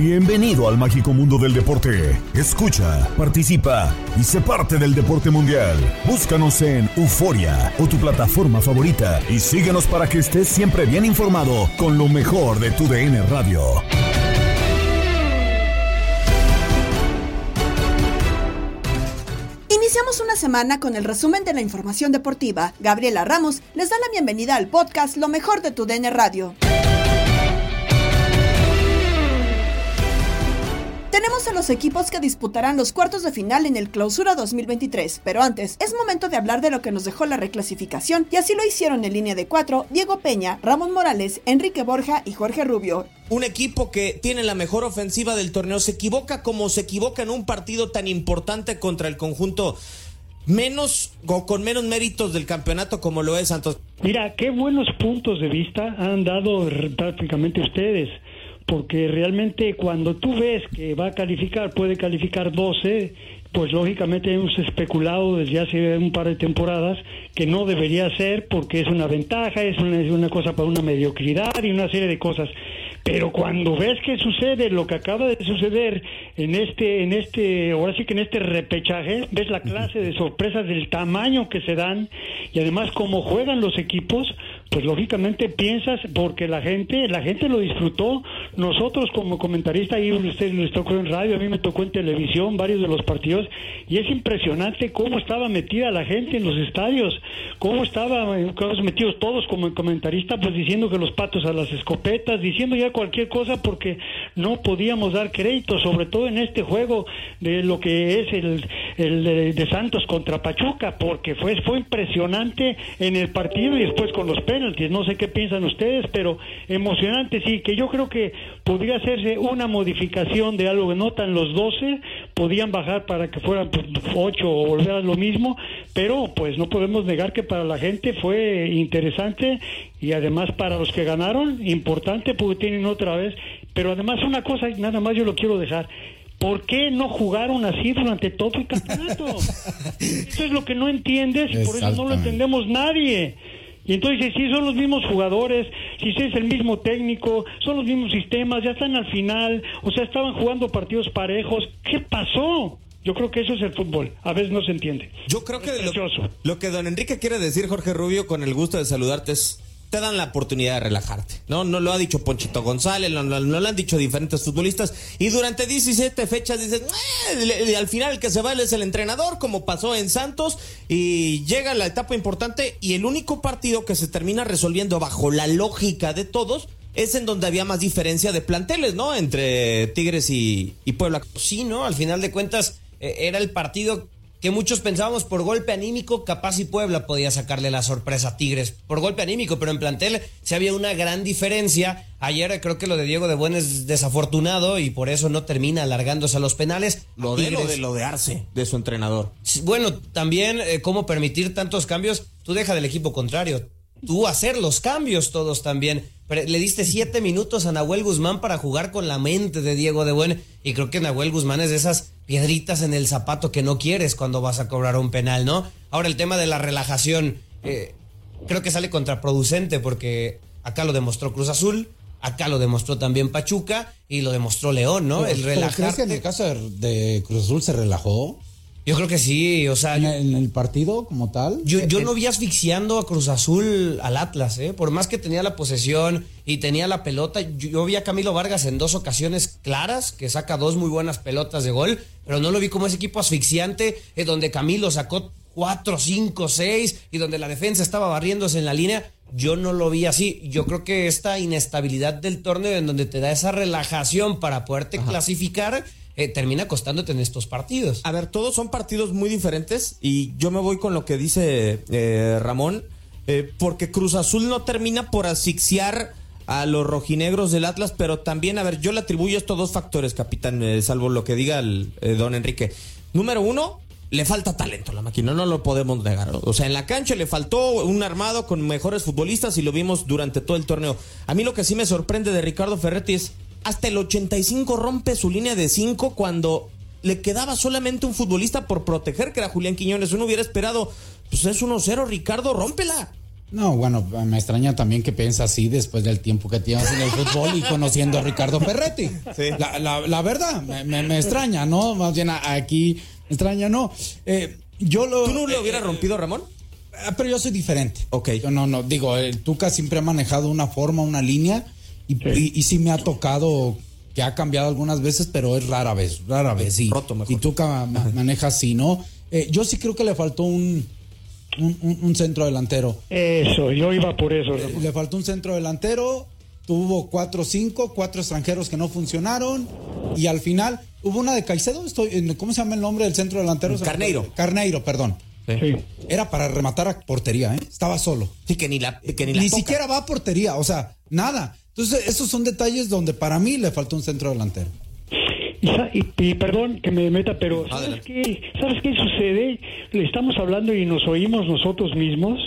Bienvenido al mágico mundo del deporte. Escucha, participa y sé parte del deporte mundial. Búscanos en Euforia o tu plataforma favorita y síguenos para que estés siempre bien informado con lo mejor de tu DN Radio. Iniciamos una semana con el resumen de la información deportiva. Gabriela Ramos les da la bienvenida al podcast Lo mejor de tu DN Radio. Tenemos a los equipos que disputarán los cuartos de final en el Clausura 2023, pero antes es momento de hablar de lo que nos dejó la reclasificación y así lo hicieron en línea de cuatro Diego Peña, Ramón Morales, Enrique Borja y Jorge Rubio. Un equipo que tiene la mejor ofensiva del torneo se equivoca como se equivoca en un partido tan importante contra el conjunto menos o con menos méritos del campeonato como lo es Santos. Mira, qué buenos puntos de vista han dado prácticamente ustedes porque realmente cuando tú ves que va a calificar, puede calificar 12, pues lógicamente hemos especulado desde hace un par de temporadas que no debería ser porque es una ventaja, es una, cosa para una mediocridad y una serie de cosas. Pero cuando ves que sucede lo que acaba de suceder en este, en este, ahora sí que en este repechaje, ves la clase de sorpresas del tamaño que se dan y además cómo juegan los equipos, pues lógicamente piensas porque la gente, la gente lo disfrutó. Nosotros como comentarista ahí usted les tocó en radio, a mí me tocó en televisión varios de los partidos y es impresionante cómo estaba metida la gente en los estadios, cómo estaban metidos todos como comentarista, pues diciendo que los patos a las escopetas, diciendo ya cualquier cosa porque no podíamos dar crédito, sobre todo en este juego de lo que es el, el de, de Santos contra Pachuca, porque fue, fue impresionante en el partido y después con los penaltis. No sé qué piensan ustedes, pero emocionante sí, que yo creo que podría hacerse una modificación de algo que notan los 12, podían bajar para que fueran 8 o volver a lo mismo, pero pues no podemos negar que para la gente fue interesante y además para los que ganaron, importante porque tienen otra vez, pero además una cosa, nada más yo lo quiero dejar. ¿Por qué no jugaron así durante todo el campeonato? Eso es lo que no entiendes, por eso no lo entendemos nadie. Y entonces, si son los mismos jugadores, si es el mismo técnico, son los mismos sistemas, ya están al final, o sea, estaban jugando partidos parejos. ¿Qué pasó? Yo creo que eso es el fútbol. A veces no se entiende. Yo creo que Es lo, lo que don Enrique quiere decir, Jorge Rubio, con el gusto de saludarte es te dan la oportunidad de relajarte. No, no lo ha dicho Ponchito González, no, lo han dicho diferentes futbolistas. Y durante 17 fechas dices, le- al final el que se va es el entrenador, como pasó en Santos. Y llega la etapa importante y el único partido que se termina resolviendo bajo la lógica de todos es en donde había más diferencia de planteles, ¿no? Entre Tigres y, y Puebla. Sí, ¿no? Al final de cuentas, eh, era el partido que muchos pensábamos por golpe anímico, capaz y Puebla podía sacarle la sorpresa a Tigres por golpe anímico, pero en plantel se había una gran diferencia. Ayer creo que lo de Diego de Buen es desafortunado y por eso no termina alargándose a los penales. Lo de, lo de, lo de Arce, de su entrenador. Bueno, también eh, cómo permitir tantos cambios, tú deja del equipo contrario, tú hacer los cambios todos también. le diste siete minutos a Nahuel Guzmán para jugar con la mente de Diego de Buen y creo que Nahuel Guzmán es de esas piedritas en el zapato que no quieres cuando vas a cobrar un penal, ¿no? Ahora el tema de la relajación, eh, creo que sale contraproducente porque acá lo demostró Cruz Azul, acá lo demostró también Pachuca y lo demostró León, ¿no? el ¿Crees que en el caso de Cruz Azul se relajó? Yo creo que sí, o sea. ¿En, el partido como tal? Yo, yo no vi asfixiando a Cruz Azul al Atlas, ¿eh? Por más que tenía la posesión y tenía la pelota, yo, vi a Camilo Vargas en dos ocasiones claras, que saca dos muy buenas pelotas de gol, pero no lo vi como ese equipo asfixiante, eh, donde Camilo sacó cuatro, cinco, seis, y donde la defensa estaba barriéndose en la línea. Yo no lo vi así. Yo creo que esta inestabilidad del torneo, en donde te da esa relajación para poderte clasificar eh, termina costándote en estos partidos. A ver, todos son partidos muy diferentes y yo me voy con lo que dice eh, Ramón, eh, porque Cruz Azul no termina por asfixiar a los rojinegros del Atlas, pero también, a ver, yo le atribuyo estos dos factores, capitán, salvo lo que diga el, don Enrique. Número uno, le falta talento a la máquina, no lo podemos negar. O sea, en la cancha le faltó un armado con mejores futbolistas y lo vimos durante todo el torneo. A mí lo que sí me sorprende de Ricardo Ferretti es hasta el 85 rompe su línea de 5 cuando le quedaba solamente un futbolista por proteger, que era Julián Quiñones. Uno hubiera esperado, pues es 1-0, Ricardo, rómpela. No, bueno, me extraña también que piensa así después del tiempo que tienes en el fútbol y conociendo a Ricardo Ferretti. La, verdad, me, extraña, ¿no? Más bien aquí, me extraña, ¿no. Eh, yo lo, ¿Tú no lo hubieras rompido, Ramón? Ah, pero yo soy diferente. Ok. Yo no, no, digo, el Tuca siempre ha manejado una forma, una línea y, sí. me ha tocado que ha cambiado algunas veces, pero es rara vez, rara vez, sí. Y tú manejas así, ¿no? Eh, yo sí creo que le faltó un, un, centro delantero. Eso, yo iba por eso. Eh, le faltó un centro delantero, tuvo cuatro cinco, cuatro extranjeros que no funcionaron, y al final hubo una de Caicedo, estoy, ¿cómo se llama el nombre del centro delantero? Carneiro. Carneiro, perdón. Era para rematar a portería, ¿eh? Estaba solo. Sí, que ni la, que ni, siquiera va a portería, o sea, nada. Entonces, esos son detalles donde para mí le faltó un centro delantero. Y, perdón que me meta, pero ¿sabes qué, ¿sabes qué sucede? Le estamos hablando y nos oímos nosotros mismos.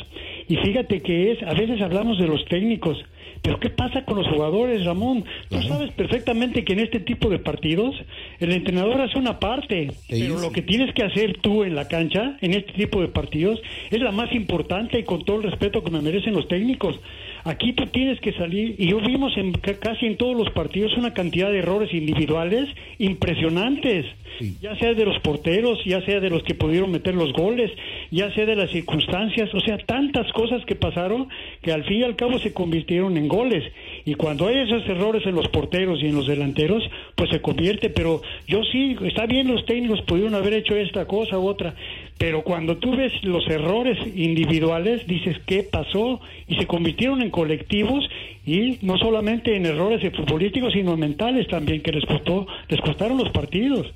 Y fíjate que es, a veces hablamos de los técnicos, pero ¿qué pasa con los jugadores, Ramón? Tú sabes perfectamente que en este tipo de partidos el entrenador hace una parte, pero lo que tienes que hacer tú en la cancha, en este tipo de partidos, es la más importante y con todo el respeto que me merecen los técnicos. Aquí tú tienes que salir, y yo vimos en casi en todos los partidos una cantidad de errores individuales impresionantes, ya sea de los porteros, ya sea de los que pudieron meter los goles, ya sea de las circunstancias, o sea, tantas cosas que pasaron que al fin y al cabo se convirtieron en goles. Y cuando hay esos errores en los porteros y en los delanteros, pues se convierte, pero yo sí, está bien los técnicos pudieron haber hecho esta cosa u otra, pero cuando tú ves los errores individuales, dices, ¿qué pasó? Y se convirtieron en colectivos y no solamente en errores futbolísticos, sino mentales también, que les, costó, les costaron los partidos.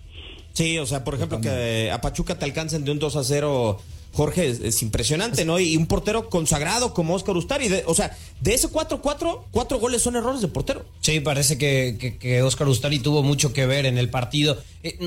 Sí, o sea, por ejemplo, que a Pachuca te alcancen de un 2 a 0. Jorge, es, impresionante, ¿no? Y un portero consagrado como Oscar Ustari. o sea, de ese 4-4, cuatro goles son errores de portero. Sí, parece que, que, Oscar Ustari tuvo mucho que ver en el partido. Eh,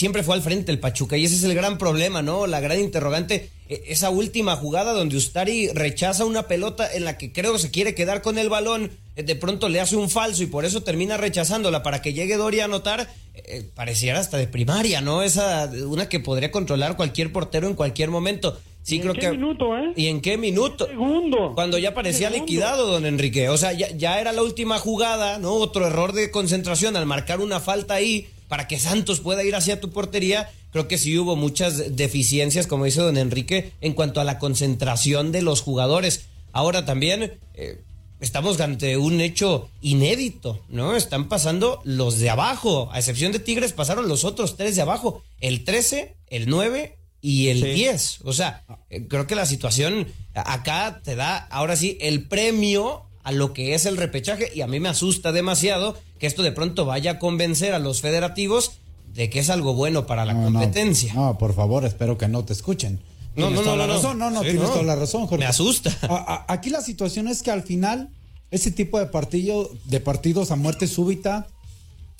siempre fue al frente el Pachuca y ese es el gran problema, ¿no? La gran interrogante, e, esa última jugada donde Ustari rechaza una pelota en la que creo que se quiere quedar con el balón, eh, de pronto le hace un falso y por eso termina rechazándola para que llegue Doria a anotar, eh, eh, pareciera hasta de primaria, ¿no? Esa una que podría controlar cualquier portero en cualquier momento. Sí, ¿Y creo en qué minuto, ¿eh? ¿Y en qué minuto? Segundo. Cuando ya parecía liquidado, don Enrique. O sea, ya, ya era la última jugada, ¿no? Otro error de concentración al marcar una falta ahí para que Santos pueda ir hacia tu portería, creo que sí hubo muchas deficiencias, como dice don Enrique, en cuanto a la concentración de los jugadores. Ahora también eh, estamos ante un hecho inédito, ¿no? Están pasando los de abajo, a excepción de Tigres, pasaron los otros tres de abajo, el 13, el 9 y el 10. O sea, eh, creo que la situación acá te da ahora sí el premio a lo que es el repechaje y a mí me asusta demasiado que esto de pronto vaya a convencer a los federativos de que es algo bueno para la competencia. No, por favor, espero que no te escuchen. No, no, no, no, razón, no, no, Sí, tienes no. toda la razón, Jorge. Me asusta. A- a- aquí la situación es que al final, ese tipo de partido, de partidos a muerte súbita,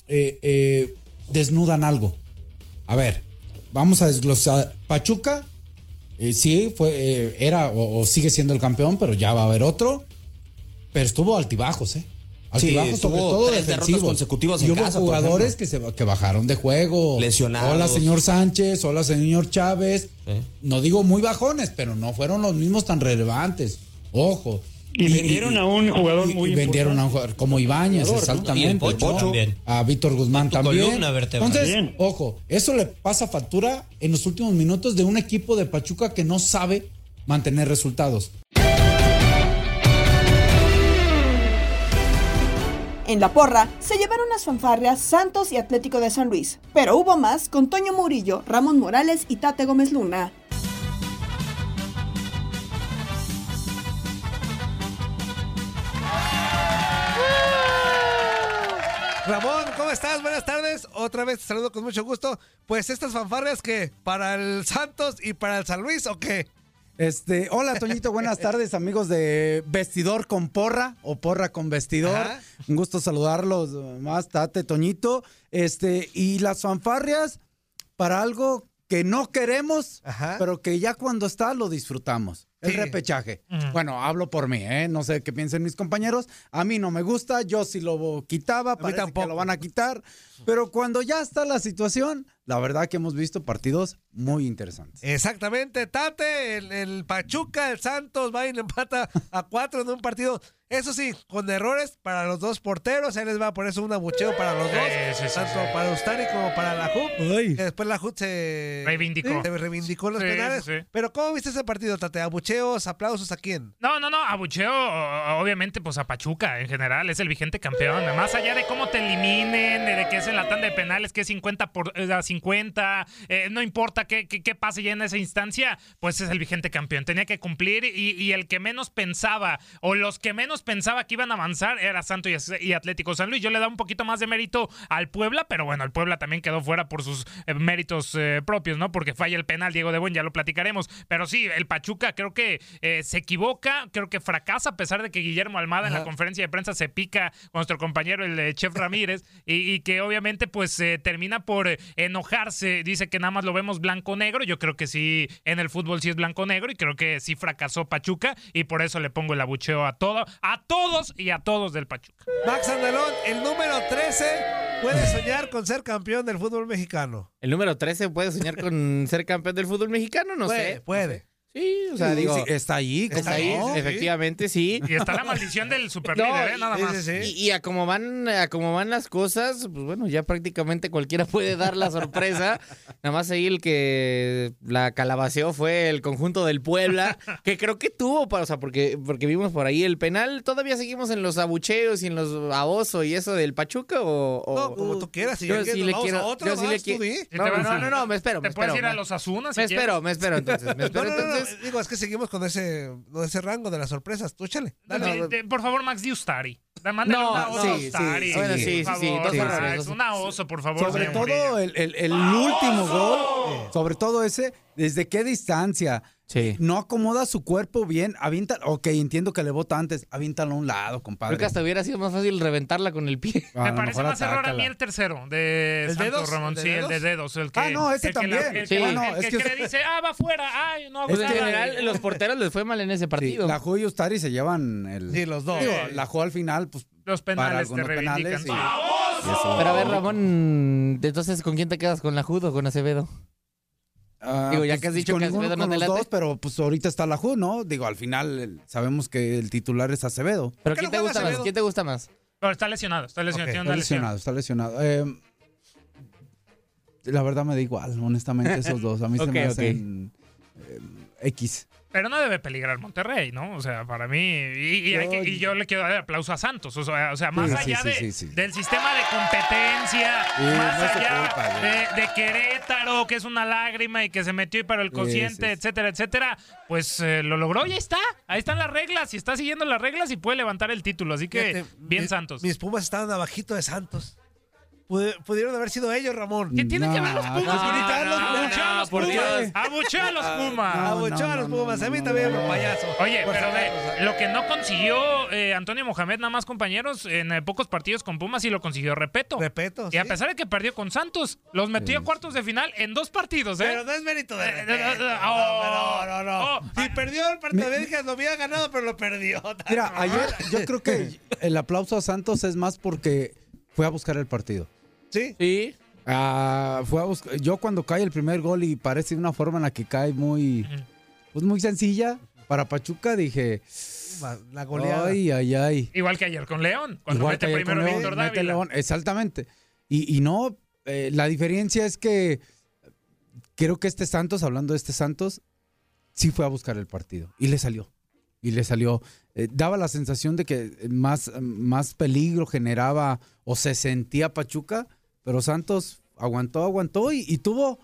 eh, eh, desnudan algo. A ver, vamos a desglosar. Pachuca, eh, sí, fue, eh, era o, o sigue siendo el campeón, pero ya va a haber otro. Pero estuvo altibajos, ¿eh? Altibajos, estuvo sobre todo tres derrotas defensivos. consecutivas y en hubo casa, por jugadores que, se, que bajaron de juego. Lesionados. Hola, señor Sánchez. Hola, señor Chávez. No digo muy bajones, pero no fueron los mismos tan relevantes. Ojo. Y vendieron a un jugador y- muy y vendieron a un jugador como Ibáñez, exactamente. Y el Pocho ¿no? también. A Víctor Guzmán también. columna. Entonces, Bien. ojo, eso le pasa factura en los últimos minutos de un equipo de Pachuca que no sabe mantener resultados. En la porra se llevaron unas fanfarrias Santos y Atlético de San Luis, pero hubo más con Toño Murillo, Ramón Morales y Tate Gómez Luna. Ramón, ¿cómo estás? Buenas tardes. Otra vez te saludo con mucho gusto. Pues estas fanfarrias que para el Santos y para el San Luis o qué? Este, hola Toñito, buenas tardes, amigos de Vestidor con Porra o Porra con Vestidor. Ajá. Un gusto saludarlos más, Tate, Toñito. Este, y las fanfarrias para algo que no queremos, Ajá. pero que ya cuando está lo disfrutamos. El Sí. repechaje. Bueno, hablo por mí, ¿eh? No sé qué piensen mis compañeros. A mí no me gusta, yo sí lo quitaba, mí parece que tampoco. lo van a quitar. Pero cuando ya está la situación, la verdad que hemos visto partidos muy interesantes. Exactamente, Tate, el, el Pachuca, el Santos, va y le empata a cuatro en un partido. Eso sí, con errores para los dos porteros. Ahí les va por eso un abucheo para los dos. sí, sí, tanto sí. para Ustari como para la. Que después la JUP se Reivindicó. Se reivindicó en los Sí, penales. Pero ¿cómo viste ese partido, Tate? ¿Abucheos, aplausos a quién? No, no, no, abucheo, obviamente, pues a Pachuca en general, es el vigente campeón. Más allá de cómo te eliminen, de, que es en la tanda de penales, que es 50 por eh, a 50, eh, no importa qué, qué, qué pase ya en esa instancia, pues es el vigente campeón. Tenía que cumplir y, y el que menos pensaba, o los que menos pensaba que iban a avanzar, era Santo y, y Atlético San Luis. Yo le da un poquito más de mérito al Puebla, pero bueno, el Puebla también quedó fuera por sus eh, méritos eh, propios, ¿no? Porque falla el penal, Diego de Buen, ya lo platicaremos. Pero sí, el Pachuca creo que eh, se equivoca, creo que fracasa, a pesar de que Guillermo Almada en la conferencia de prensa se pica con nuestro compañero, el Chef Ramírez, y, y que obviamente pues termina por enojarse. Dice que nada más lo vemos blanco-negro. Yo creo que sí, en el fútbol sí es blanco-negro, y creo que sí fracasó Pachuca, y por eso le pongo el abucheo a todo, a todos y a todos del Pachuca. Max Andalón, el número 13, puede soñar con ser campeón del fútbol mexicano. El número 13 puede soñar con ser campeón del fútbol mexicano, no puede, sé. puede. Sí, o sea, Sí, digo, sí, está ahí, ¿cómo está ahí, no? efectivamente, sí. Y está la maldición del No, superlíder, ¿eh? Nada más. sí, sí. Y, y a como van, a como van las cosas, pues bueno, ya prácticamente cualquiera puede dar la sorpresa. Nada más ahí el que la calabaceó fue el conjunto del Puebla, que creo que tuvo, para, o sea, porque, porque vimos por ahí el penal. ¿Todavía seguimos en los abucheos y en los aboso y eso del Pachuca o...? o- No, como tú quieras. Si Yo sí le quiero- a otro, yo sí le quiero- No, no, no, no, me espero, me Te puedes espero. ir a me- los Azunas Me espero, me espero entonces, me espero no, entonces. Digo, es que seguimos con ese, con ese rango de las sorpresas. Tú échale. Dale. De- de- por favor, Max, di Ustari. No, una oso sí, sí, Ustari. sí, bueno, sí, sí, favor, dos Max, Una oso, por favor. Sobre todo el- el último gol, sobre todo ese, ¿desde qué distancia? Sí. No acomoda su cuerpo bien, avienta, ok, entiendo que le bota antes, aviéntalo a un lado, compadre. Creo que hasta hubiera sido más fácil reventarla con el pie. Me parece más error a mí el tercero de ¿El Santos dedos? Ramón. ¿El de Sí, el de dedos? El que, Ah, no, ese el que la- también. el Sí. que, Bueno, el es que- que- que le dice, ah, va afuera, ay, no hago en general, los porteros les fue mal en ese Sí, partido. la Ju y Ustari se llevan el... Sí, los dos. Digo, la Ju al final, pues... Los para penales te algunos penales y- Pero a ver, Ramón, entonces, ¿con quién te quedas? ¿Con la Judo o con Acevedo? Ah, Digo, ya que has dicho con que ninguno Acevedo no con te los late. dos, pero pues ahorita está la Ju, ¿no? Digo, al final el- sabemos que el titular es Acevedo. ¿Pero qué quién no te juega gusta más? Acevedo? ¿Quién te gusta más? Pero está lesionado, está lesionado. Ok. tiene Está una lesión. lesionado, está lesionado. Eh, la verdad me da igual, honestamente, esos dos. A mí Ok, se me ok. hacen eh, X. Pero no debe peligrar Monterrey, ¿no? O sea, para mí. Y, y hay Yo- que- y yo le quiero dar aplauso a Santos. O sea, o sea más Sí, allá sí, sí, del sistema de competencia, más no allá culpa, de, de Querétaro, que es una lágrima y que se metió y para el cociente, etcétera, etcétera, pues eh, lo logró y ahí está. Ahí están las reglas. Y está siguiendo las reglas y puede levantar el título. Así que, Fíjate, bien mi- Santos. Mis Pumas estaban abajito de Santos. Pudieron haber sido ellos, Ramón. ¿Qué tienen que ver los Pumas? A los Pumas. Abuchea a los Pumas. Abuchea a los Pumas. A mí también, por payaso. Oye, pero ve, lo que no consiguió eh, Antonio Mohamed, nada más compañeros, en eh, pocos partidos con Pumas, y lo consiguió Repeto. Repeto, Y a pesar de que perdió con Santos, los metió a cuartos de final en dos partidos, ¿eh? Pero no es mérito de Eh, Repeto. oh, no, no, no. oh. Si perdió el partido, me dije, lo había ganado, pero lo perdió. Mira, ayer yo creo que el aplauso a Santos es más porque fue a buscar el partido. Sí. Sí. Ah, fue a buscar- yo cuando cae el primer gol y parece de una forma en la que cae muy, pues muy sencilla para Pachuca, dije, La goleada. ay, ay, ay. Igual que ayer con León, cuando Igual mete que ayer primero con León, mete. León, exactamente. Y, y no, eh, la diferencia es que creo que este Santos, hablando de este Santos, sí fue a buscar el partido y le salió. Y le salió. Eh, daba la sensación de que más, más peligro generaba o se sentía Pachuca, pero Santos aguantó, aguantó y, y tuvo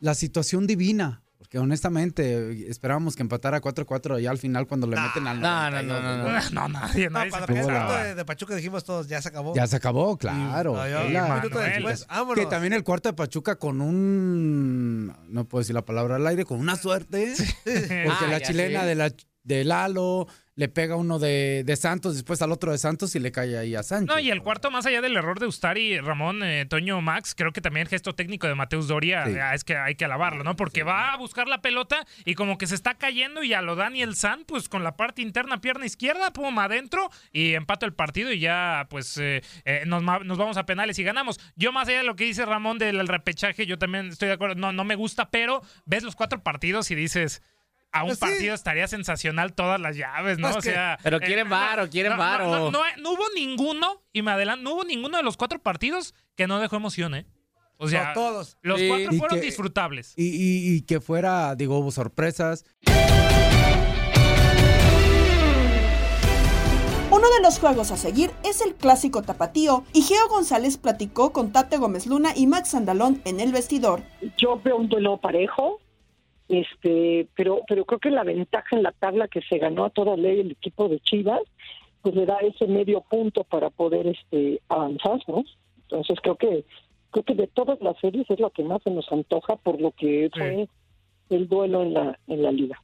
la situación divina. Porque honestamente esperábamos que empatara 4-4 y al final cuando le meten al No, no, no, 92, no, no. No, nadie, No, se Tuvo la- cuarto de, de Pachuca dijimos todos, ya se acabó. Ya se acabó, claro. No, la- Manuel. después, vámonos. Que también el cuarto de Pachuca con un. No puedo decir la palabra al aire, con una suerte. Porque Ah, la chilena sé. de, la, de Lalo le pega uno de, de Santos, después al otro de Santos y le cae ahí a Sánchez. No, y el cuarto, más allá del error de Ustari, Ramón, eh, Toño, Max, creo que también el gesto técnico de Mateus Doria Sí. eh, es que hay que alabarlo, ¿no? Porque va a buscar la pelota y como que se está cayendo y a lo Daniel San, pues con la parte interna, pierna izquierda, pum, adentro y empato el partido y ya, pues eh, eh, nos, nos vamos a penales y ganamos. Yo, más allá de lo que dice Ramón del repechaje, yo también estoy de acuerdo, no, no me gusta, pero ves los cuatro partidos y dices. A un Pues sí. partido estaría sensacional todas las llaves, ¿no? Pues o que- sea. Pero eh, quieren varo, quieren no, no, varo. No, no, no hubo ninguno, y me adelanto, no hubo ninguno de los cuatro partidos que no dejó emoción, ¿eh? O sea, No, todos. los Sí. cuatro Y fueron que- disfrutables. Y, y- y que fuera, digo, hubo sorpresas. Uno de los juegos a seguir es el clásico tapatío y Geo González platicó con Tate Gómez Luna y Max Andalón en el vestidor. yo veo un duelo parejo, este, pero, pero creo que la ventaja en la tabla que se ganó a toda ley el equipo de Chivas, pues le da ese medio punto para poder este avanzar, ¿no? Entonces creo que creo que de todas las series es la que más se nos antoja por lo que fue el duelo en la en la liga.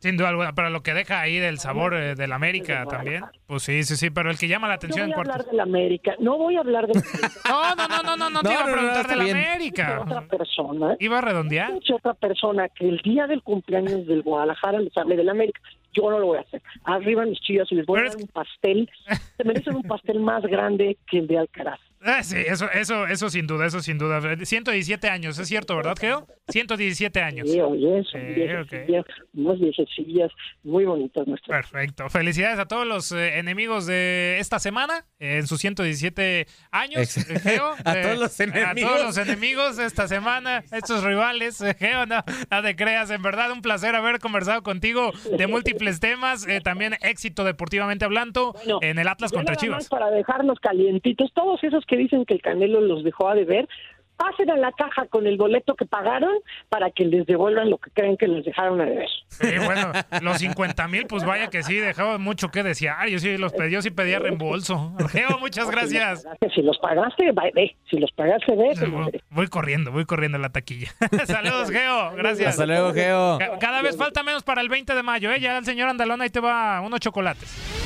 Sin duda alguna, pero lo que deja ahí del sabor eh, del América también. Pues sí, sí, sí, pero el que llama la No atención voy en a hablar cuartos. de la América, no voy a hablar de la América. No, no, no, no, no, no te No, iba a no, no, preguntar está de la bien. América. otra persona, Iba a redondear. otra persona que el día del cumpleaños del Guadalajara les hable del América. Yo no lo voy a hacer. Arriba mis chillas y les voy a dar es un pastel. Se merecen un pastel más grande que el de Alcaraz. Ah, sí, eso, eso, eso sin duda, eso sin duda. 117 años, es cierto, ¿verdad, Geo? 117 años. Sí, oye, son Sí, viejecillas, unas viejecillas muy bonitas nuestras. Perfecto. Felicidades a todos los eh, enemigos de esta semana eh, en sus 117 años. Ex- eh, Geo, A eh, todos los A enemigos. todos los enemigos de esta semana, estos rivales. eh, Geo, no, no te creas. En verdad, un placer haber conversado contigo de múltiples temas. eh, también éxito deportivamente hablando Bueno, en el Atlas contra Chivas. para dejarnos calientitos, todos esos que dicen que el Canelo los dejó a deber, pasen a la caja con el boleto que pagaron para que les devuelvan lo que creen que les dejaron a deber. Sí, bueno, los 50 mil, pues vaya que sí, dejaba mucho que desear. Yo sí los pedí, yo sí pedía reembolso. Geo, muchas gracias. Si los pagaste, ve. Si los pagaste, ve. lo Voy, corriendo, voy corriendo a la taquilla. Saludos, Geo. Gracias. Hasta luego, Geo. Ca- Cada vez falta menos para el 20 de mayo, ¿eh? Ya el señor Andalón ahí te va unos chocolates.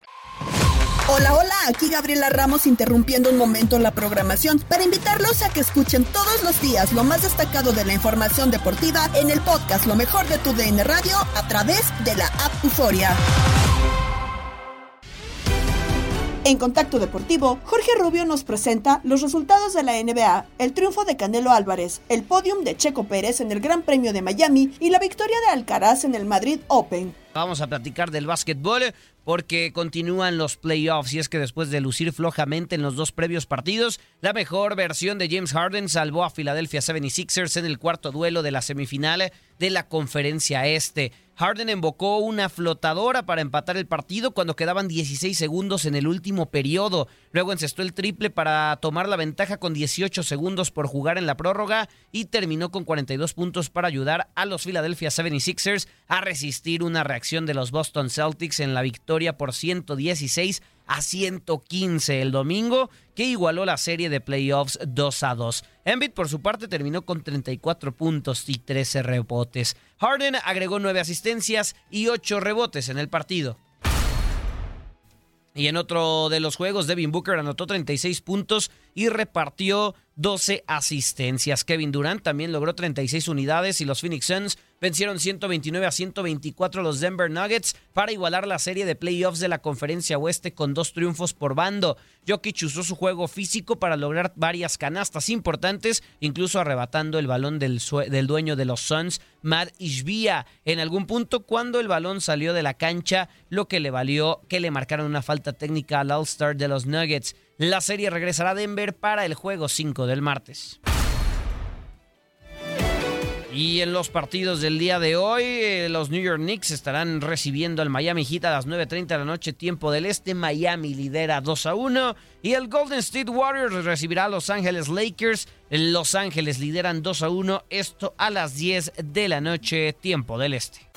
Hola, hola, aquí Gabriela Ramos interrumpiendo un momento la programación para invitarlos a que escuchen todos los días lo más destacado de la información deportiva en el podcast Lo mejor de tu DN Radio a través de la app Euforia. En Contacto Deportivo, Jorge Rubio nos presenta los resultados de la NBA, el triunfo de Canelo Álvarez, el podium de Checo Pérez en el Gran Premio de Miami y la victoria de Alcaraz en el Madrid Open. Vamos a platicar del básquetbol porque continúan los playoffs y es que después de lucir flojamente en los dos previos partidos, la mejor versión de James Harden salvó a Philadelphia 76ers en el cuarto duelo de la semifinal de la conferencia este. Harden invocó una flotadora para empatar el partido cuando quedaban 16 segundos en el último periodo. Luego encestó el triple para tomar la ventaja con 18 segundos por jugar en la prórroga y terminó con 42 puntos para ayudar a los Philadelphia 76ers a resistir una reacción de los Boston Celtics en la victoria por 116 a 115 el domingo, que igualó la serie de playoffs 2 a 2. Embiid, por su parte, terminó con 34 puntos y 13 rebotes. Harden agregó 9 asistencias y 8 rebotes en el partido. Y en otro de los juegos, Devin Booker anotó 36 puntos y repartió 12 asistencias. Kevin Durant también logró 36 unidades y los Phoenix Suns vencieron 129 a 124 a los Denver Nuggets para igualar la serie de playoffs de la Conferencia Oeste con dos triunfos por bando. Jokic usó su juego físico para lograr varias canastas importantes, incluso arrebatando el balón del, del dueño de los Suns, Matt Ishbia, en algún punto cuando el balón salió de la cancha, lo que le valió que le marcaron una falta técnica al All-Star de los Nuggets. La serie regresará a Denver para el juego 5 del martes. Y en los partidos del día de hoy, eh, los New York Knicks estarán recibiendo al Miami Heat a las 9.30 de la noche, tiempo del este. Miami lidera 2 a 1. Y el Golden State Warriors recibirá a Los Ángeles Lakers. Los Ángeles lideran 2 a 1. Esto a las 10 de la noche, tiempo del este.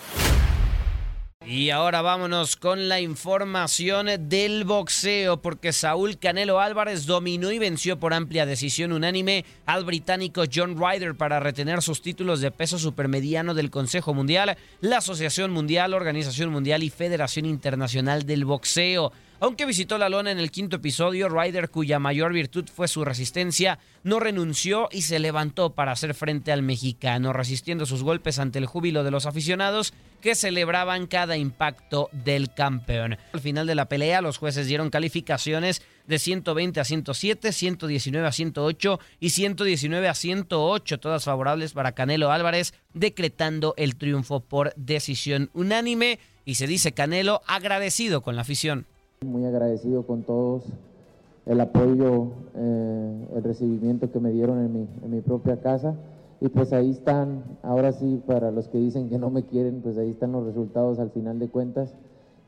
Y ahora vámonos con la información del boxeo, porque Saúl Canelo Álvarez dominó y venció por amplia decisión unánime al británico John Ryder para retener sus títulos de peso supermediano del Consejo Mundial, la Asociación Mundial, Organización Mundial y Federación Internacional del Boxeo. Aunque visitó la lona en el quinto episodio, Ryder, cuya mayor virtud fue su resistencia, no renunció y se levantó para hacer frente al mexicano, resistiendo sus golpes ante el júbilo de los aficionados que celebraban cada impacto del campeón. Al final de la pelea, los jueces dieron calificaciones de 120 a 107, 119 a 108 y 119 a 108, todas favorables para Canelo Álvarez, decretando el triunfo por decisión unánime. Y se dice Canelo agradecido con la afición. Muy agradecido con todos el apoyo, eh, el recibimiento que me dieron en mi, en mi propia casa. Y pues ahí están, ahora sí, para los que dicen que no me quieren, pues ahí están los resultados al final de cuentas.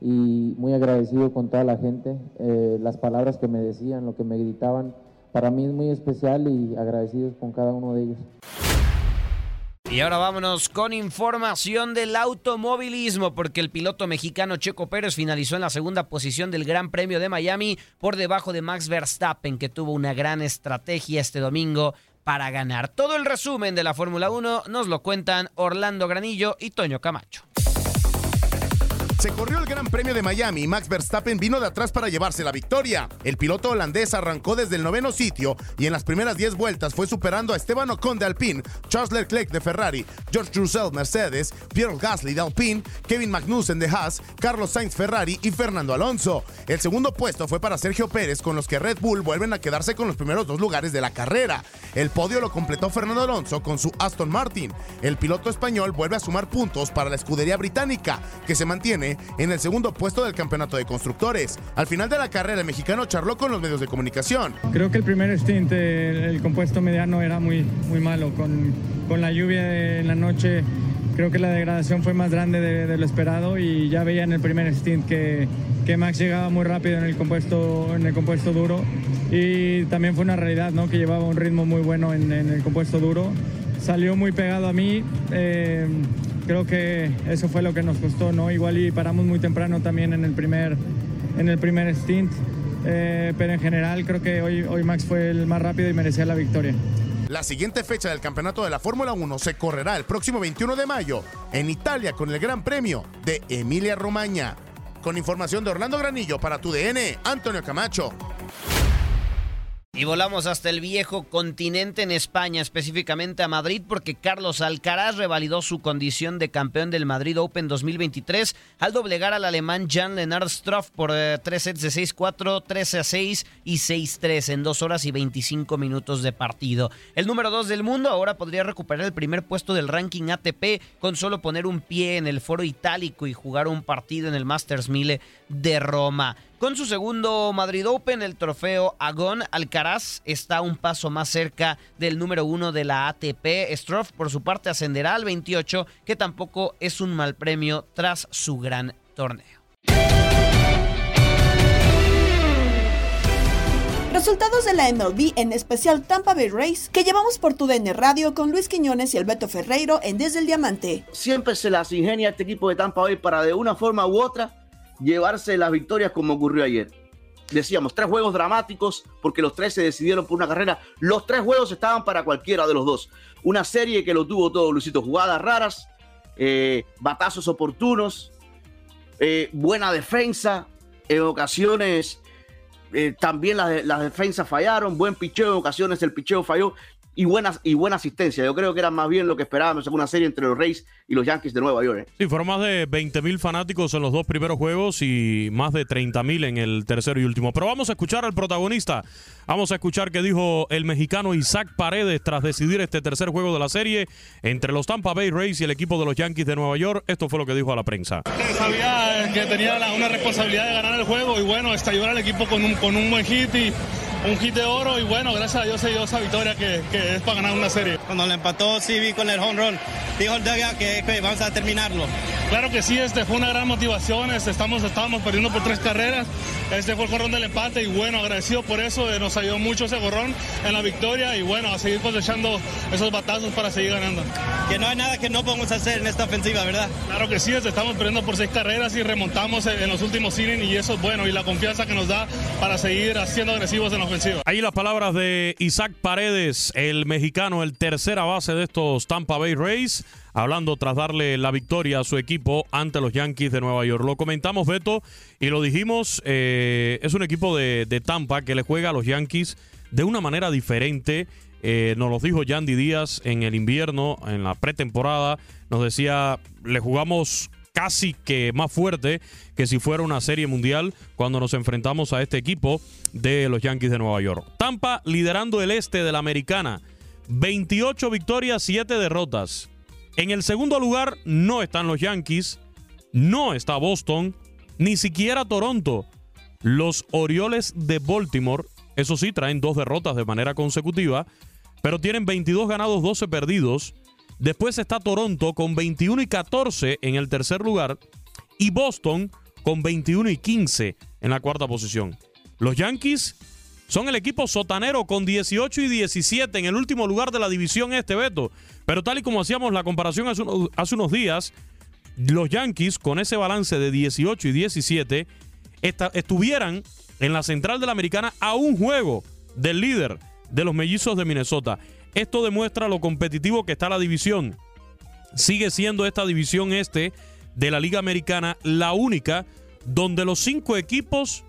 Y muy agradecido con toda la gente, eh, las palabras que me decían, lo que me gritaban, para mí es muy especial y agradecidos con cada uno de ellos. Y ahora vámonos con información del automovilismo, porque el piloto mexicano Checo Pérez finalizó en la segunda posición del Gran Premio de Miami por debajo de Max Verstappen, que tuvo una gran estrategia este domingo para ganar. Todo el resumen de la Fórmula 1 nos lo cuentan Orlando Granillo y Toño Camacho. Se corrió el Gran Premio de Miami y Max Verstappen vino de atrás para llevarse la victoria. El piloto holandés arrancó desde el noveno sitio y en las primeras 10 vueltas fue superando a Esteban Ocon de Alpine, Charles Leclerc de Ferrari, George Russell Mercedes, Pierre Gasly de Alpine, Kevin Magnussen de Haas, Carlos Sainz Ferrari y Fernando Alonso. El segundo puesto fue para Sergio Pérez, con los que Red Bull vuelven a quedarse con los primeros dos lugares de la carrera. El podio lo completó Fernando Alonso con su Aston Martin. El piloto español vuelve a sumar puntos para la escudería británica, que se mantiene en el segundo puesto del campeonato de constructores. Al final de la carrera, el mexicano charló con los medios de comunicación. Creo que el primer stint, el, compuesto mediano era muy, muy malo. Con, con la lluvia en la noche, creo que la degradación fue más grande de, lo esperado y ya veía en el primer stint que, que, Max llegaba muy rápido en el, compuesto, en el compuesto duro y también fue una realidad ¿no? que llevaba un ritmo muy bueno en, en el compuesto duro. Salió muy pegado a mí. Eh, creo que eso fue lo que nos costó, ¿no? Igual y paramos muy temprano también en el primer, en el primer stint, eh, pero en general creo que hoy, hoy Max fue el más rápido y merecía la victoria. La siguiente fecha del campeonato de la Fórmula 1 se correrá el próximo 21 de mayo en Italia con el Gran Premio de Emilia Romagna. Con información de Orlando Granillo para tu DN, Antonio Camacho. Y volamos hasta el viejo continente en España, específicamente a Madrid, porque Carlos Alcaraz revalidó su condición de campeón del Madrid Open 2023 al doblegar al alemán Jan-Lennard Struff por eh, tres sets de 6-4, 13-6 y 6-3 en dos horas y 25 minutos de partido. El número 2 del mundo ahora podría recuperar el primer puesto del ranking ATP con solo poner un pie en el foro itálico y jugar un partido en el Masters 1000 de Roma. Con su segundo Madrid Open, el trofeo Agón, Alcaraz está un paso más cerca del número uno de la ATP. Stroff, por su parte, ascenderá al 28, que tampoco es un mal premio tras su gran torneo. Resultados de la MLB, en especial Tampa Bay Race, que llevamos por tu DN Radio con Luis Quiñones y el Beto Ferreiro en Desde el Diamante. Siempre se las ingenia este equipo de Tampa Bay para de una forma u otra llevarse las victorias como ocurrió ayer. Decíamos, tres juegos dramáticos porque los tres se decidieron por una carrera. Los tres juegos estaban para cualquiera de los dos. Una serie que lo tuvo todo, Luisito. Jugadas raras, eh, batazos oportunos, eh, buena defensa. En ocasiones eh, también las, las, defensas fallaron. Buen picheo, en ocasiones el picheo falló y buena, y buena asistencia. Yo creo que era más bien lo que esperábamos en una serie entre los Rays y los Yankees de Nueva York. ¿eh? Sí, fueron más de 20 mil fanáticos en los dos primeros juegos y más de 30 mil en el tercero y último. Pero vamos a escuchar al protagonista. Vamos a escuchar qué dijo el mexicano Isaac Paredes tras decidir este tercer juego de la serie entre los Tampa Bay Rays y el equipo de los Yankees de Nueva York. Esto fue lo que dijo a la prensa. Sabía que tenía una responsabilidad de ganar el juego y bueno, ayudar al equipo con un, con un buen hit y un hit de oro y bueno, gracias a Dios se dio esa victoria que, que, es para ganar una serie. Cuando le empató vi con el home run, dijo el que, que, vamos a terminarlo. Claro que sí, este fue una gran motivación, este, estamos, estábamos perdiendo por tres carreras, este fue el gorrón del empate y bueno, agradecido por eso, eh, nos ayudó mucho ese gorrón en la victoria y bueno, a seguir cosechando esos batazos para seguir ganando. Que no hay nada que no podemos hacer en esta ofensiva, ¿verdad? Claro que sí, este, estamos perdiendo por seis carreras y remontamos en, en los últimos innings y eso es bueno y la confianza que nos da para seguir siendo agresivos en la Ahí las palabras de Isaac Paredes, el mexicano, el tercera base de estos Tampa Bay Rays, hablando tras darle la victoria a su equipo ante los Yankees de Nueva York. Lo comentamos, Beto, y lo dijimos, eh, es un equipo de, de, Tampa que le juega a los Yankees de una manera diferente. Eh, nos lo dijo Yandy Díaz en el invierno, en la pretemporada. Nos decía, le jugamos casi que más fuerte que si fuera una serie mundial cuando nos enfrentamos a este equipo de los Yankees de Nueva York. Tampa liderando el este de la americana. 28 victorias, 7 derrotas. En el segundo lugar no están los Yankees, no está Boston, ni siquiera Toronto. Los Orioles de Baltimore, eso sí, traen dos derrotas de manera consecutiva, pero tienen 22 ganados, 12 perdidos. Después está Toronto con 21 y 14 en el tercer lugar y Boston con 21 y 15 en la cuarta posición. Los Yankees son el equipo sotanero con 18 y 17 en el último lugar de la división este, Beto. Pero tal y como hacíamos la comparación hace unos, días, los Yankees con ese balance de 18 y 17 estuvieran en la central de la americana a un juego del líder de los mellizos de Minnesota. Esto demuestra lo competitivo que está la división. Sigue siendo esta división este de la Liga Americana la única donde los cinco equipos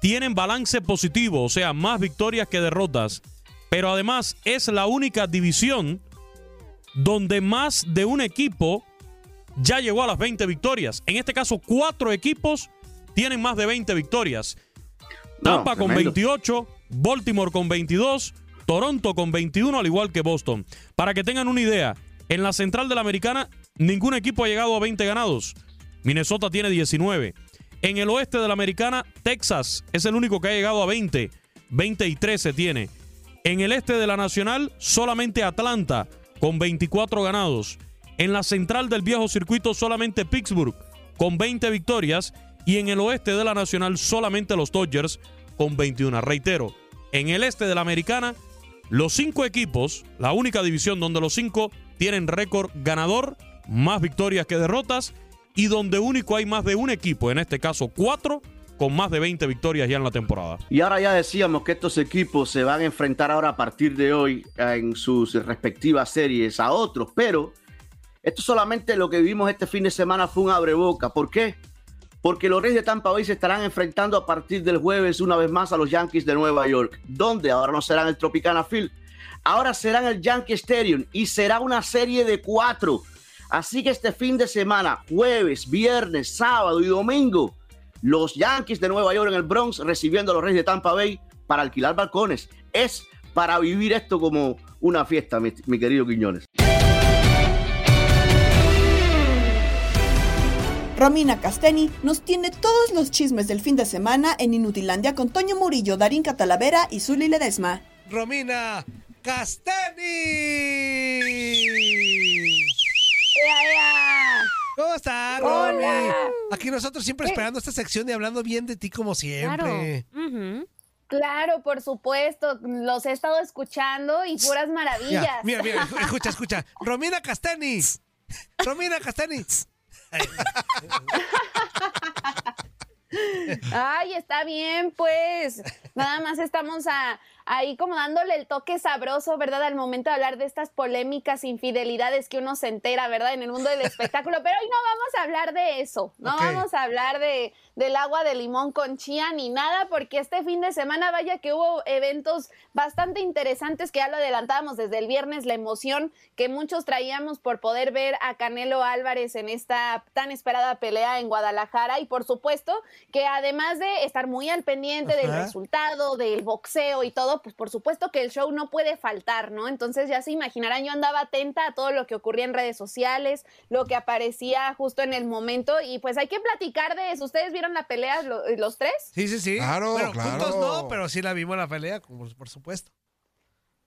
tienen balance positivo, o sea, más victorias que derrotas. Pero además es la única división donde más de un equipo ya llegó a las 20 victorias. En este caso, cuatro equipos tienen más de 20 victorias. Tampa con 28, Baltimore con 22, Toronto con 21, al igual que Boston. Para que tengan una idea, en la central de la americana, ningún equipo ha llegado a 20 ganados. Minnesota tiene 19. En el oeste de la americana, Texas es el único que ha llegado a 20. 20 y 13 tiene. En el este de la nacional, solamente Atlanta con 24 ganados. En la central del viejo circuito, solamente Pittsburgh con 20 victorias. Y en el oeste de la nacional, solamente los Dodgers con 21. Reitero, en el este de la americana, los cinco equipos, la única división donde los cinco tienen récord ganador, más victorias que derrotas, y donde único hay más de un equipo, en este caso cuatro, con más de 20 victorias ya en la temporada. Y ahora ya decíamos que estos equipos se van a enfrentar ahora a partir de hoy en sus respectivas series a otros, pero esto solamente lo que vimos este fin de semana fue un abreboca. ¿Por qué? Porque los Reyes de Tampa Bay se estarán enfrentando a partir del jueves una vez más a los Yankees de Nueva York, donde ahora no serán el Tropicana Field, ahora serán el Yankee Stadium y será una serie de cuatro. Así que este fin de semana, jueves, viernes, sábado y domingo, los Yankees de Nueva York en el Bronx recibiendo a los Reyes de Tampa Bay para alquilar balcones. Es para vivir esto como una fiesta, mi, mi querido Quiñones. Romina Casteni nos tiene todos los chismes del fin de semana en Inutilandia con Toño Murillo, Darín Catalavera y Zuli Ledesma. Romina Casteni. ¿Cómo estás, Romy? Aquí nosotros siempre esperando esta sección y hablando bien de ti como siempre. Claro, por supuesto. Los he estado escuchando y puras maravillas. Mira, mira, mira, escucha, escucha. Romina Casteni. Romina Casteni. Ay, está bien, pues. Nada más estamos a- ahí como dándole el toque sabroso, ¿verdad? Al momento de hablar de estas polémicas infidelidades que uno se entera, ¿verdad? En el mundo del espectáculo. Pero hoy no vamos a hablar de eso. No vamos a hablar de, del agua de limón con chía ni nada, porque este fin de semana, vaya que hubo eventos bastante interesantes que ya lo adelantábamos desde el viernes, la emoción que muchos traíamos por poder ver a Canelo Álvarez en esta tan esperada pelea en Guadalajara y por supuesto que además de estar muy al pendiente del resultado, del boxeo y todo, pues por supuesto que el show no puede faltar, ¿no? Entonces ya se imaginarán, yo andaba atenta a todo lo que ocurría en redes sociales, lo que aparecía justo en el momento y pues hay que platicar de eso. ¿Ustedes vieron la pelea lo- los tres? Sí, sí, sí. Claro, bueno, claro. juntos no, pero sí la vimos la pelea, como por supuesto.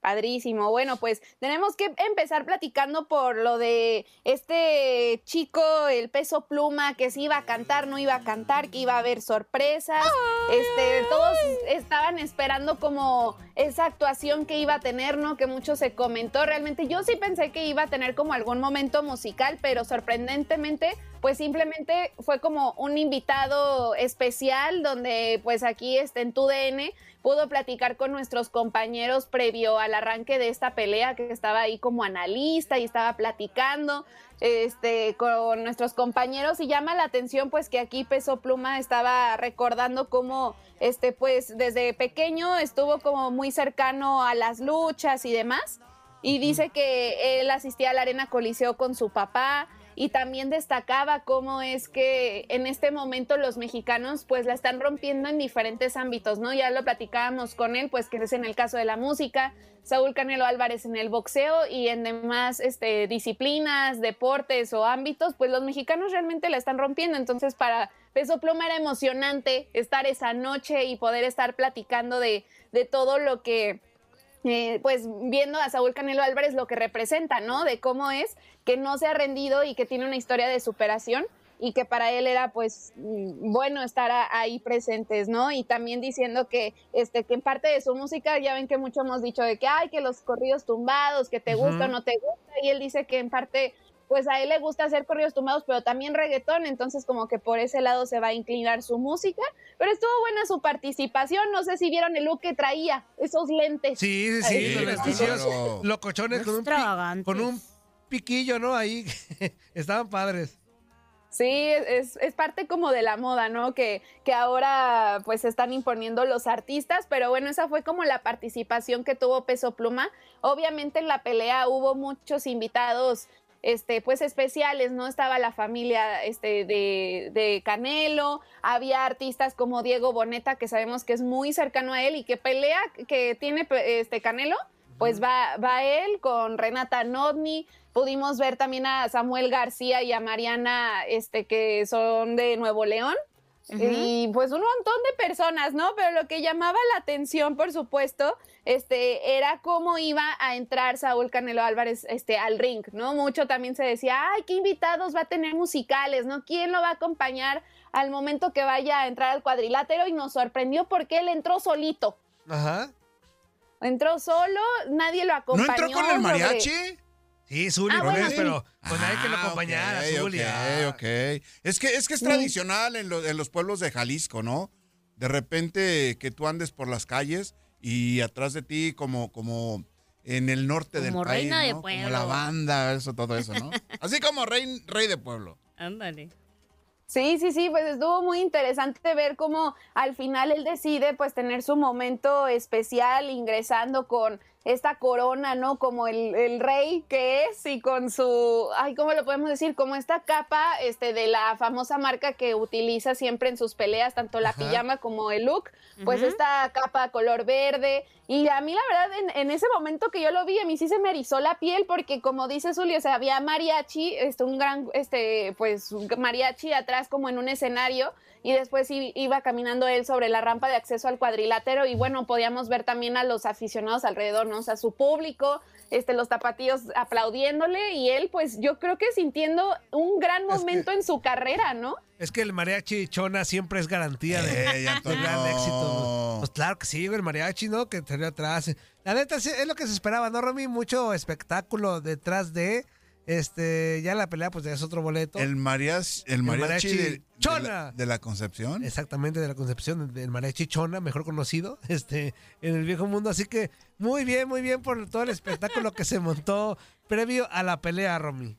Padrísimo. Bueno, pues tenemos que empezar platicando por lo de este chico, el peso pluma, que si iba a cantar, no iba a cantar, que iba a haber sorpresas. Este, todos estaban esperando como esa actuación que iba a tener, ¿no? Que mucho se comentó. Realmente yo sí pensé que iba a tener como algún momento musical, pero sorprendentemente, pues simplemente fue como un invitado especial donde pues aquí este, en TUDN pudo platicar con nuestros compañeros previo al arranque de esta pelea, que estaba ahí como analista y estaba platicando este, con nuestros compañeros y llama la atención pues que aquí Peso Pluma estaba recordando cómo este pues desde pequeño estuvo como muy cercano a las luchas y demás y dice que él asistía a la Arena Coliseo con su papá y también destacaba cómo es que en este momento los mexicanos pues la están rompiendo en diferentes ámbitos, ¿no? Ya lo platicábamos con él, pues que es en el caso de la música, Saúl Canelo Álvarez en el boxeo y en demás este, disciplinas, deportes o ámbitos, pues los mexicanos realmente la están rompiendo. Entonces para Peso Pluma era emocionante estar esa noche y poder estar platicando de, de todo lo que eh, pues viendo a Saúl Canelo Álvarez lo que representa, ¿no? De cómo es que no se ha rendido y que tiene una historia de superación y que para él era pues mm, bueno estar ahí presentes, ¿no? Y también diciendo que este que en parte de su música ya ven que mucho hemos dicho de que hay que los corridos tumbados, que te gusta o no te gusta y él dice que en parte pues a él le gusta hacer corridos tumbados, pero también reggaetón, entonces como que por ese lado se va a inclinar su música, pero estuvo buena su participación, no sé si vieron el look que traía, esos lentes. Sí, sí, sí, los lentillos claro. locochones con un, con un piquillo, ¿no? Ahí estaban padres. Sí, es, es parte como de la moda, ¿no? Que, que ahora pues se están imponiendo los artistas, pero bueno, esa fue como la participación que tuvo Peso Pluma. Obviamente en la pelea hubo muchos invitados este, pues especiales, ¿no? Estaba la familia este, de, de Canelo, había artistas como Diego Boneta, que sabemos que es muy cercano a él y que pelea, que tiene este Canelo, pues va, va él con Renata Nodni. Pudimos ver también a Samuel García y a Mariana, este, que son de Nuevo León. Y pues un montón de personas, ¿no? Pero lo que llamaba la atención, por supuesto, este, era cómo iba a entrar Saúl Canelo Álvarez este, al ring, ¿no? Mucho también se decía, ay, qué invitados va a tener musicales, ¿no? ¿Quién lo va a acompañar al momento que vaya a entrar al cuadrilátero? Y nos sorprendió porque él entró solito. Ajá. Entró solo, nadie lo acompañó. entró con el sobre- mariachi? Sí, Zuli, Ah, bueno, pero con nadie que lo Ah, acompañara, ok, Zuli. ok, ah. ok. Es que, es que es Sí. tradicional en, lo- en los pueblos de Jalisco, ¿no? De repente que tú andes por las calles y atrás de ti como, como en el norte del Como país, reina de ¿no? Como pueblo. la banda, eso, todo eso, ¿no? Así como rey, rey de pueblo. Ándale. Sí, sí, sí, pues estuvo muy interesante ver cómo al final él decide pues tener su momento especial ingresando con esta corona, ¿no? Como el, el, rey que es y con su, ay, ¿cómo lo podemos decir? Como esta capa este, de la famosa marca que utiliza siempre en sus peleas, tanto la Ajá. pijama como el look, pues esta capa color verde. Y a mí la verdad, en, en, ese momento que yo lo vi, a mí sí se me erizó la piel porque como dice Zulio, o sea, había mariachi, este, un gran, este, pues mariachi atrás como en un escenario y después iba caminando él sobre la rampa de acceso al cuadrilátero y bueno, podíamos ver también a los aficionados alrededor, ¿no? O sea, su público, este, los tapatíos aplaudiéndole y él pues yo creo que sintiendo un gran momento que, en su carrera, ¿no? Es que el mariachi chona siempre es garantía de, eh, de gran éxito. Pues claro que sí, el mariachi, ¿no? Que salió atrás. La neta es lo que se esperaba, ¿no, Romy? Mucho espectáculo detrás de... Este, ya la pelea, pues ya es otro boleto. El mariachi, el mariachi, el mariachi de, Chona. De la, de la, Concepción. Exactamente, de la Concepción, del mariachi Chona, mejor conocido, este, en el viejo mundo. Así que muy bien, muy bien por todo el espectáculo que se montó previo a la pelea, Romy.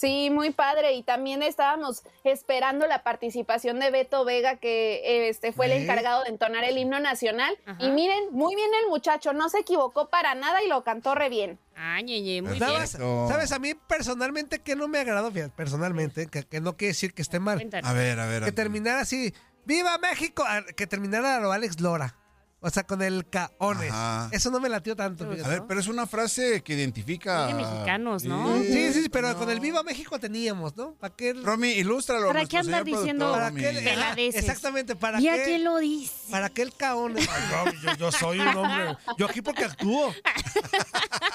Sí, muy padre. Y también estábamos esperando la participación de Beto Vega, que este fue el encargado de entonar el himno nacional. Ajá. Y miren, muy bien el muchacho, no se equivocó para nada y lo cantó re bien. Ay, ñe, muy ¿Sabes, bien. ¿Sabes? A mí personalmente que no me agradó, fíjate, personalmente, que, que, no quiere decir que esté mal. A ver, a ver. A que ver. terminara así, ¡Viva México! Que terminara lo Alex Lora. O sea, con el caones. Ajá. Eso no me latió tanto. A ver, pero es una frase que identifica. Sí, mexicanos, ¿no? Sí, sí, sí pero no. con el Viva México teníamos, ¿no? ¿Para qué? Romy, ilústralo. ¿Para qué andas diciendo ¿Para qué? Exactamente, ¿para ¿Y qué? a quién lo dice? ¿Para qué el caones? Ay, yo, yo, soy un hombre. Yo aquí porque actúo.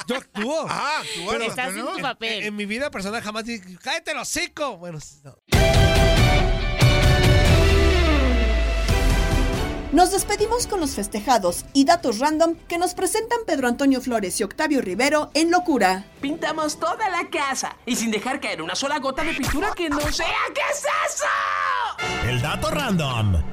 Yo actúo. Ah, actúo. Pero estás en tu papel. En, en, mi vida personal jamás dije, cállate el hocico. Bueno, no. Despedimos con los festejados y datos random que nos presentan Pedro Antonio Flores y Octavio Rivero en Locura. Pintamos toda la casa y sin dejar caer una sola gota de pintura que no sea. ¿Qué es eso? El dato random.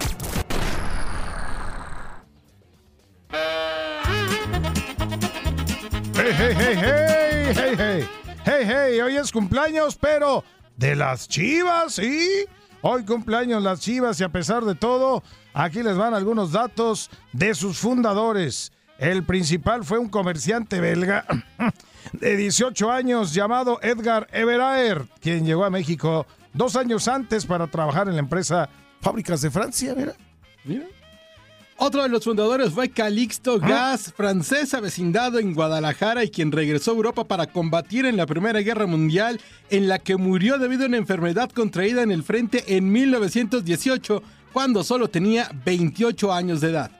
Hey, hey, hey, hey, hey, hey. Hey, hey, hoy es cumpleaños, pero de las chivas, ¿sí? Hoy cumpleaños las chivas y a pesar de todo, aquí les van algunos datos de sus fundadores. El principal fue un comerciante belga de 18 años llamado Edgar Everaer, quien llegó a México dos años antes para trabajar en la empresa Fábricas de Francia, mira. Mira. Otro de los fundadores fue Calixto Gas, francés avecindado en Guadalajara y quien regresó a Europa para combatir en la Primera Guerra Mundial, en la que murió debido a una enfermedad contraída en el frente en 1918, cuando solo tenía 28 años de edad.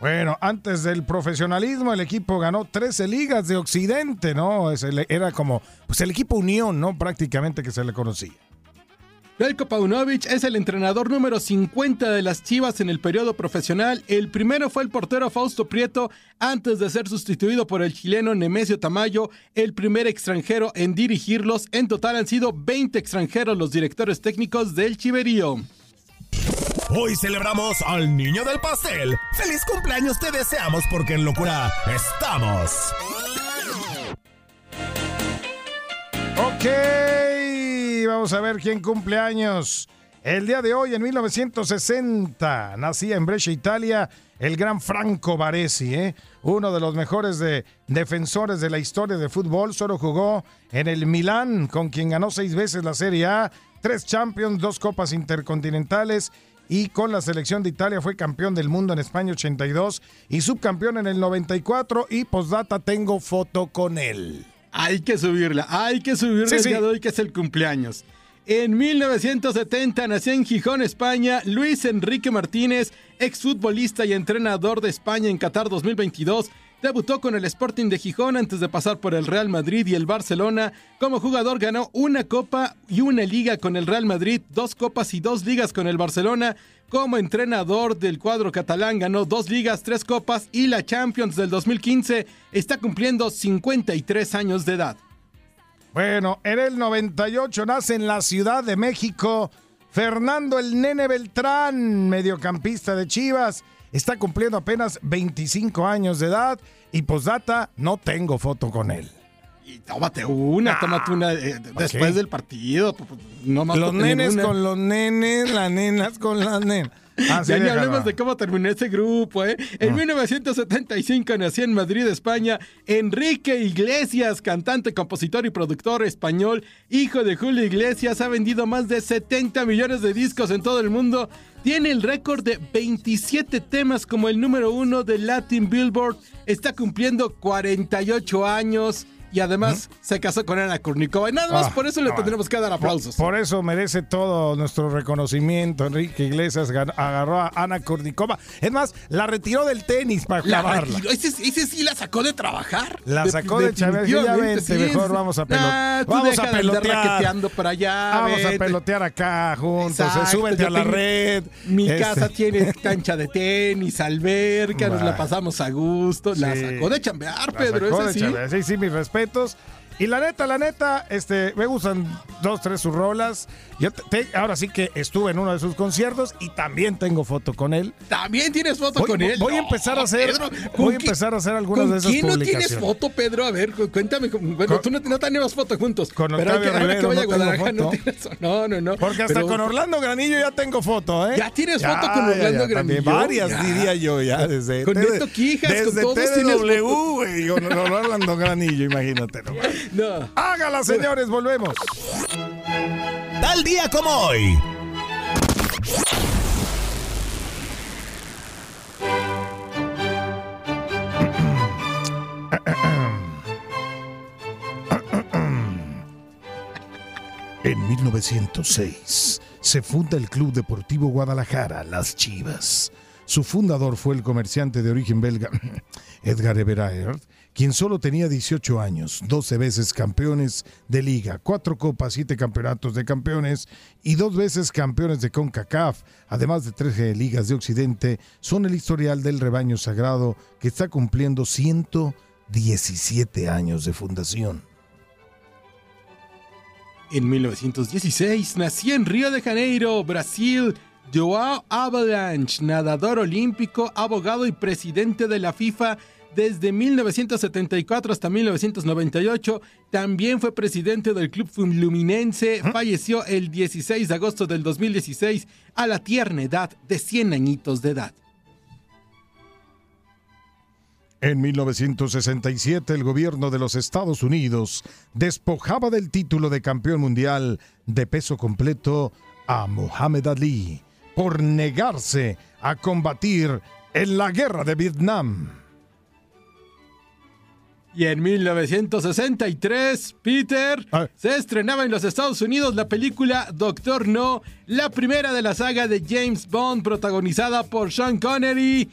Bueno, antes del profesionalismo, el equipo ganó 13 ligas de Occidente, ¿no? Era como pues el equipo Unión, ¿no? Prácticamente que se le conocía. Belko Paunovic es el entrenador número 50 de las Chivas en el periodo profesional. El primero fue el portero Fausto Prieto antes de ser sustituido por el chileno Nemesio Tamayo, el primer extranjero en dirigirlos. En total han sido 20 extranjeros los directores técnicos del Chiverío. Hoy celebramos al niño del pastel. ¡Feliz cumpleaños te deseamos porque en locura estamos! Ok, vamos a ver quién cumple años. El día de hoy, en 1960, nacía en Brescia, Italia, el gran Franco Baresi, ¿eh? uno de los mejores de defensores de la historia de fútbol. Solo jugó en el Milán, con quien ganó seis veces la Serie A, tres Champions, dos Copas Intercontinentales y con la selección de Italia fue campeón del mundo en España 82 y subcampeón en el 94 y postdata tengo foto con él. Hay que subirla, hay que subirla Sí, el sí. día de hoy que es el cumpleaños. En 1970 nació en Gijón, España, Luis Enrique Martínez, exfutbolista y entrenador de España en Qatar 2022. Debutó con el Sporting de Gijón antes de pasar por el Real Madrid y el Barcelona. Como jugador ganó una copa y una liga con el Real Madrid, dos copas y dos ligas con el Barcelona. Como entrenador del cuadro catalán ganó dos ligas, tres copas y la Champions del 2015. Está cumpliendo 53 años de edad. Bueno, en el 98 nace en la Ciudad de México Fernando el Nene Beltrán, mediocampista de Chivas. Está cumpliendo apenas 25 años de edad y posdata, no tengo foto con él. Tómate una, tómate una eh, después del partido. pues, pues, No más Los nenes una. con los nenes, las nenas con las nenas. Así ya ni hablemos de cómo terminó ese grupo, ¿eh? En 1975 nació en Madrid, España, Enrique Iglesias, cantante, compositor y productor español, hijo de Julio Iglesias, ha vendido más de 70 millones de discos en todo el mundo. Tiene el récord de 27 temas como el número uno de Latin Billboard. Está cumpliendo 48 años y además se casó con Ana Kurnikova. Y nada más Ah, por eso le tendremos que dar aplausos. Por, por eso merece todo nuestro reconocimiento. Enrique Iglesias agarró a Ana Kurnikova. Es más, la retiró del tenis para La retiró. Ese, ese sí la sacó de trabajar. La De- sacó de definitivamente, vente, sí, mejor vamos a, pelo- Nah, tú vamos a de pelotear. por allá. Vamos a pelotear acá juntos. eh, Exacto, súbete a la tengo- red. Mi Este, casa tiene cancha de tenis, alberca, nos la Bah. pasamos a gusto. La sacó de chambear, La Pedro, sacó de sí. Chávez. Sí, sí, mis respetos. Y la neta, la neta, este, me gustan dos, tres sus rolas. Yo te- te- ahora sí que estuve en uno de sus conciertos y también tengo foto con él. También tienes foto Voy- con él. voy a No, empezar a hacer- Pedro, voy a ¿con empezar a hacer algunas ¿con de esas quién no publicaciones. tienes foto, Pedro? A ver, cu- cuéntame. cu- Bueno, tú no, no tenemos foto juntos. Con pero Octavio que, ahora que Rivero vaya no a Guadalajara no tienes No, no, no. Porque hasta Pero- con Orlando Granillo ya tengo foto, ¿eh? Ya tienes foto con Orlando también Granillo, Varias ya. diría yo ya desde Con Neto Quijas, con desde todos tienes TDW, foto. güey, con con Orlando Granillo, imagínate. No. Hágala, señores, volvemos. Tal día como hoy. En 1906 se funda el Club Deportivo Guadalajara, Las Chivas. Su fundador fue el comerciante de origen belga Edgar Everaert, quien solo tenía 18 años, 12 veces campeones de liga, cuatro copas, siete campeonatos de campeones y dos veces campeones de CONCACAF, además de 13 ligas de Occidente, son el historial del rebaño sagrado que está cumpliendo 117 años de fundación. En 1916 nació en Río de Janeiro, Brasil, Joao Avalanche, nadador olímpico, abogado y presidente de la FIFA desde 1974 hasta 1998. También fue presidente del Club Fluminense. Falleció el 16 de agosto del 2016 a la tierna edad de 100 añitos de edad. En 1967 el gobierno de los Estados Unidos despojaba del título de campeón mundial de peso completo a Muhammad Ali por negarse a combatir en la guerra de Vietnam. Y en 1963, Peter, se estrenaba en los Estados Unidos la película Doctor No, la primera de la saga de James Bond protagonizada por Sean Connery,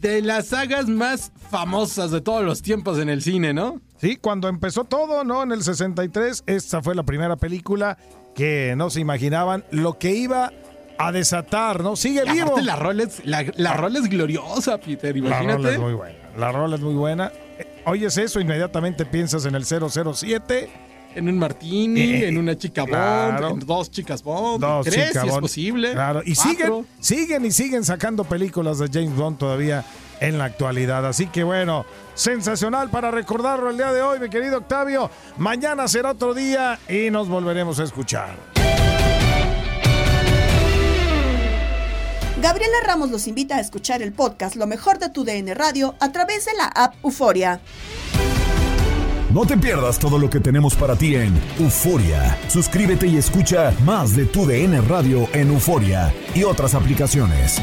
de las sagas más famosas de todos los tiempos en el cine, ¿no? Sí, cuando empezó todo, ¿no? En el 63, esta fue la primera película que no se imaginaban lo que iba a desatar, ¿no? Sigue Y vivo. la rola es, la, la rola es gloriosa, Peter, La rola imagínate. es muy buena. La rola es muy buena. Oyes eso, inmediatamente piensas en el 007. En un martini, Eh, en una chica Bond, en dos chicas Bond, Dos tres si es posible. Claro, y cuatro. siguen, siguen y siguen sacando películas de James Bond todavía en la actualidad. Así que bueno, sensacional para recordarlo el día de hoy, mi querido Octavio. Mañana será otro día y nos volveremos a escuchar. Gabriela Ramos los invita a escuchar el podcast Lo mejor de tu DN Radio a través de la app Euforia. No te pierdas todo lo que tenemos para ti en Euforia. Suscríbete y escucha más de tu DN Radio en Euforia y otras aplicaciones.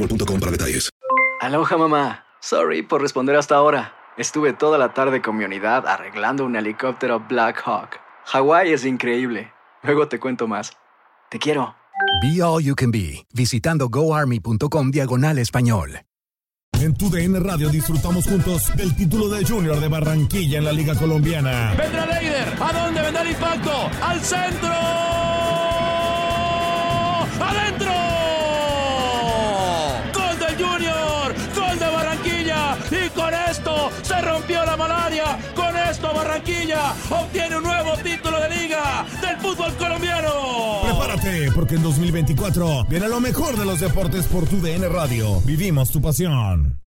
boostmobile.com para detalles. Aloha mamá. Sorry por responder hasta ahora. Estuve toda la tarde con mi unidad arreglando un helicóptero Black Hawk. Hawái es increíble. Luego te cuento más. Te quiero. Be All You Can Be, visitando goarmy.com diagonal español. En tu DN Radio disfrutamos juntos del título de Junior de Barranquilla en la Liga Colombiana. Vendrá Leider. ¿A dónde vendrá el impacto? ¡Al centro! Barranquilla obtiene un nuevo título de liga del fútbol colombiano. Prepárate, porque en 2024 viene lo mejor de los deportes por tu DN Radio. Vivimos tu pasión.